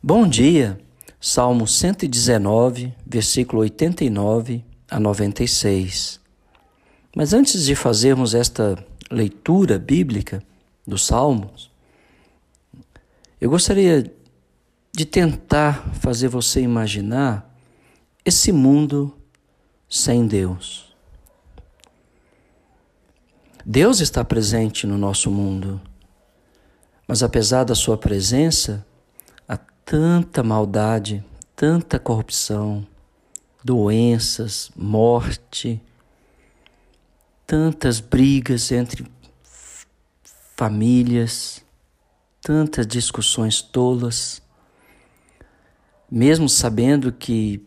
Bom dia, Salmo 119, versículo 89 a 96. Mas antes de fazermos esta leitura bíblica dos Salmos, eu gostaria de tentar fazer você imaginar esse mundo sem Deus. Deus está presente no nosso mundo, mas apesar da sua presença, tanta maldade, tanta corrupção, doenças, morte, tantas brigas entre famílias, tantas discussões tolas, mesmo sabendo que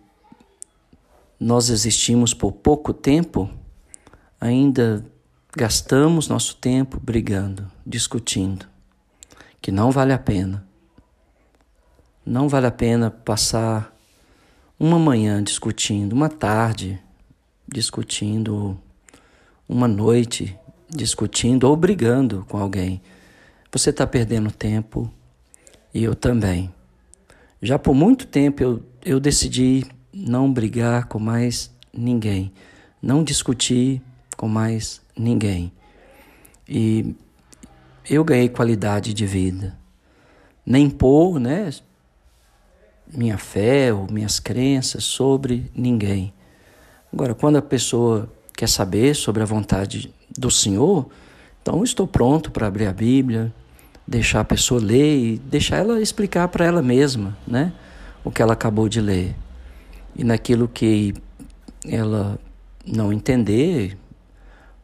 nós existimos por pouco tempo, ainda gastamos nosso tempo brigando, discutindo, que não vale a pena. Não vale a pena passar uma manhã discutindo, uma tarde discutindo, uma noite discutindo ou brigando com alguém. Você está perdendo tempo e eu também. Já por muito tempo eu, eu decidi não brigar com mais ninguém, não discutir com mais ninguém. E eu ganhei qualidade de vida. Nem pôr, né? Minha fé ou minhas crenças sobre ninguém. Agora, quando a pessoa quer saber sobre a vontade do Senhor, então estou pronto para abrir a Bíblia, deixar a pessoa ler e deixar ela explicar para ela mesma, né, o que ela acabou de ler. E naquilo que ela não entender,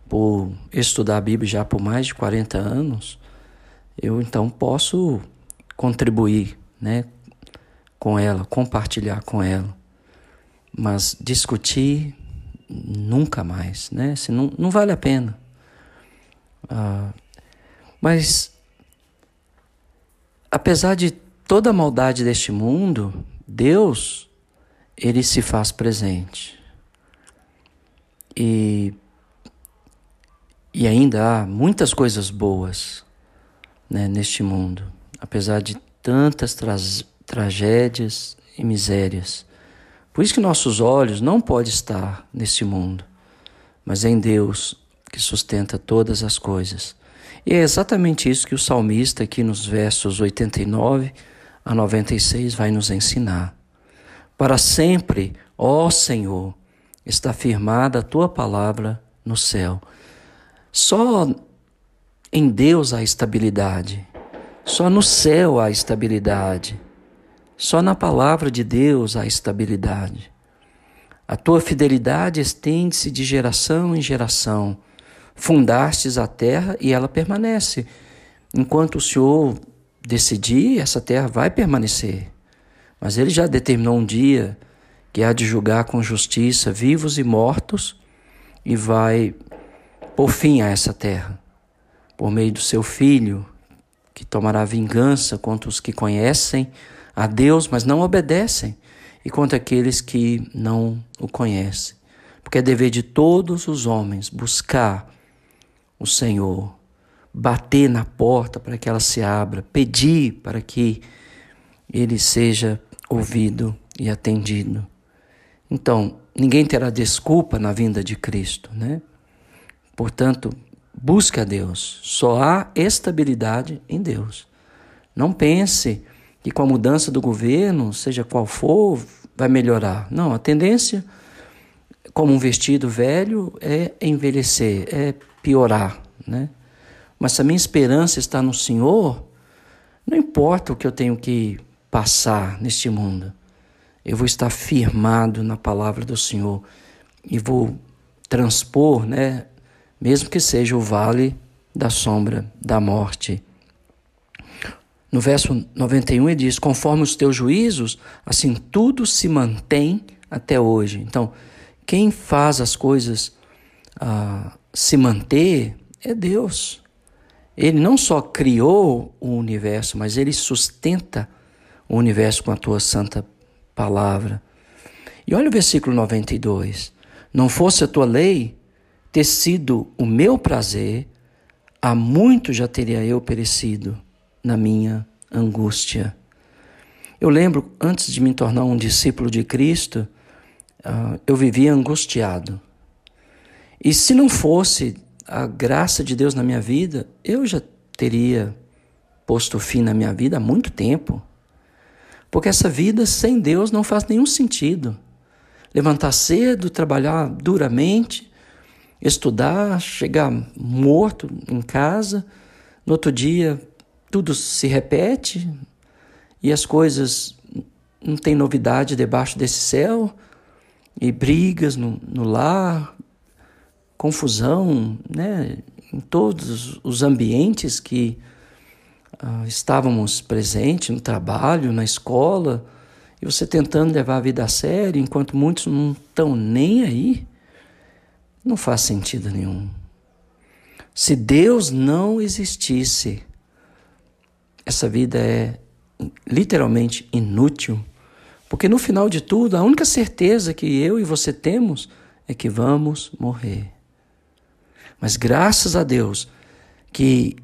por estudar a Bíblia já por mais de 40 anos, eu então posso contribuir, né, com ela, compartilhar com ela. Mas discutir nunca mais, né? Se não, não vale a pena. Ah, mas, apesar de toda a maldade deste mundo, Deus, ele se faz presente. E, e ainda há muitas coisas boas né, neste mundo, apesar de tantas tragédias e misérias. Por isso que nossos olhos não podem estar neste mundo, mas em Deus que sustenta todas as coisas. E é exatamente isso que o salmista aqui nos versos 89 a 96 vai nos ensinar. Para sempre, ó Senhor, está firmada a tua palavra no céu. Só em Deus há estabilidade. Só no céu há estabilidade. Só na palavra de Deus há estabilidade. A tua fidelidade estende-se de geração em geração. Fundastes a terra e ela permanece. Enquanto o Senhor decidir, essa terra vai permanecer. Mas ele já determinou um dia que há de julgar com justiça vivos e mortos e vai pôr fim a essa terra por meio do seu filho, que tomará vingança contra os que conhecem a Deus, mas não obedecem, e contra aqueles que não o conhecem. Porque é dever de todos os homens buscar o Senhor, bater na porta para que ela se abra, pedir para que ele seja ouvido e atendido. Então, ninguém terá desculpa na vinda de Cristo, né? Portanto, busque a Deus. Só há estabilidade em Deus. Não pense que com a mudança do governo, seja qual for, vai melhorar. Não, a tendência, como um vestido velho, é envelhecer, é piorar, né? Mas se a minha esperança está no Senhor, não importa o que eu tenho que passar neste mundo, eu vou estar firmado na palavra do Senhor e vou transpor, né, mesmo que seja o vale da sombra da morte. No verso 91 ele diz: Conforme os teus juízos, assim tudo se mantém até hoje. Então, quem faz as coisas ah, se manter é Deus. Ele não só criou o universo, mas ele sustenta o universo com a tua santa palavra. E olha o versículo 92. Não fosse a tua lei ter sido o meu prazer, há muito já teria eu perecido na minha angústia. Eu lembro, antes de me tornar um discípulo de Cristo, uh, eu vivia angustiado. E se não fosse a graça de Deus na minha vida, eu já teria posto fim na minha vida há muito tempo. Porque essa vida sem Deus não faz nenhum sentido. Levantar cedo, trabalhar duramente, estudar, chegar morto em casa, no outro dia tudo se repete e as coisas não tem novidade debaixo desse céu, e brigas no, no lar, confusão, né, em todos os ambientes que uh, estávamos presentes, no trabalho, na escola, e você tentando levar a vida a sério, enquanto muitos não estão nem aí, não faz sentido nenhum. Se Deus não existisse, essa vida é literalmente inútil, porque no final de tudo, a única certeza que eu e você temos é que vamos morrer. Mas graças a Deus que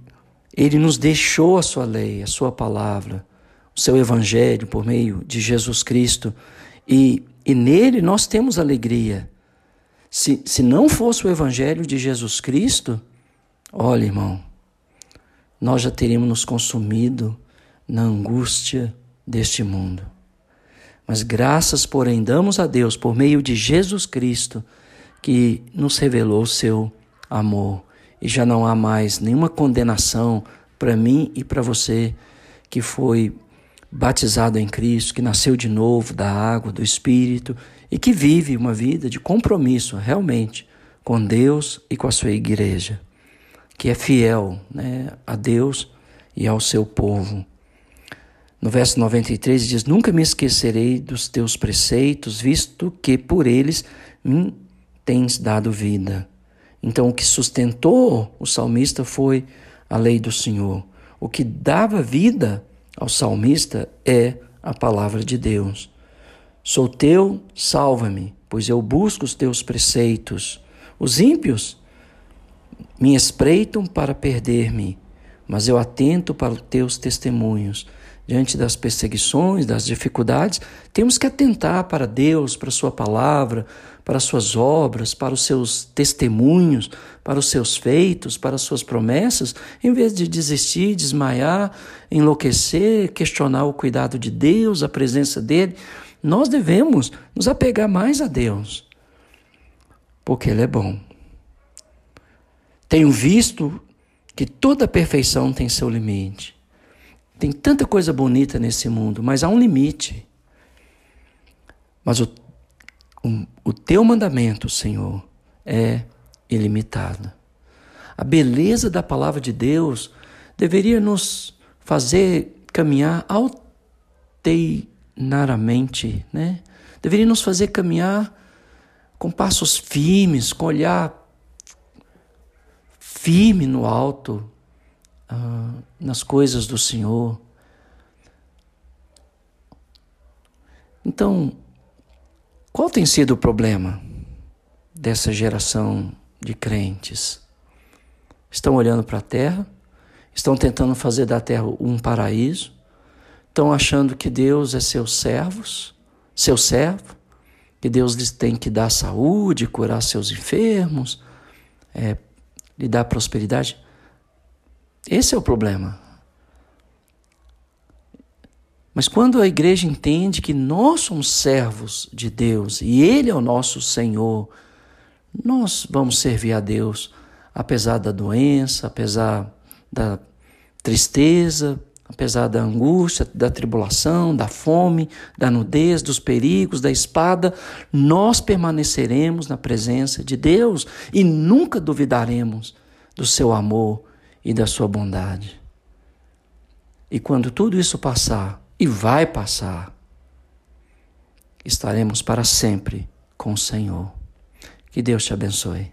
Ele nos deixou a Sua lei, a Sua palavra, o Seu Evangelho por meio de Jesus Cristo, e, e nele nós temos alegria. Se, se não fosse o Evangelho de Jesus Cristo, olha, irmão, nós já teríamos nos consumido na angústia deste mundo. Mas graças, porém, damos a Deus por meio de Jesus Cristo, que nos revelou o seu amor. E já não há mais nenhuma condenação para mim e para você que foi batizado em Cristo, que nasceu de novo da água, do Espírito e que vive uma vida de compromisso realmente com Deus e com a sua igreja, que é fiel né, a Deus e ao seu povo. No verso 93 diz: Nunca me esquecerei dos teus preceitos, visto que por eles me tens dado vida. Então, o que sustentou o salmista foi a lei do Senhor. O que dava vida ao salmista é a palavra de Deus. Sou teu, salva-me, pois eu busco os teus preceitos. Os ímpios me espreitam para perder-me, mas eu atento para os teus testemunhos diante das perseguições, das dificuldades, temos que atentar para Deus, para Sua palavra, para as Suas obras, para os seus testemunhos, para os seus feitos, para as Suas promessas, em vez de desistir, desmaiar, enlouquecer, questionar o cuidado de Deus, a presença dEle. Nós devemos nos apegar mais a Deus, porque Ele é bom. Tenho visto que toda perfeição tem seu limite. Tem tanta coisa bonita nesse mundo, mas há um limite. Mas o, o, o teu mandamento, Senhor, é ilimitado. A beleza da palavra de Deus deveria nos fazer caminhar alteinaramente, né? Deveria nos fazer caminhar com passos firmes, com olhar firme no alto, ah, nas coisas do Senhor. Então, qual tem sido o problema dessa geração de crentes? Estão olhando para a terra, estão tentando fazer da terra um paraíso, estão achando que Deus é seus servos, seu servo, que Deus lhes tem que dar saúde, curar seus enfermos, é, lhe dar prosperidade. Esse é o problema. Mas quando a igreja entende que nós somos servos de Deus e Ele é o nosso Senhor, nós vamos servir a Deus apesar da doença, apesar da tristeza, apesar da angústia, da tribulação, da fome, da nudez, dos perigos, da espada, nós permaneceremos na presença de Deus e nunca duvidaremos do seu amor e da sua bondade. E quando tudo isso passar, e vai passar, estaremos para sempre com o Senhor. Que Deus te abençoe.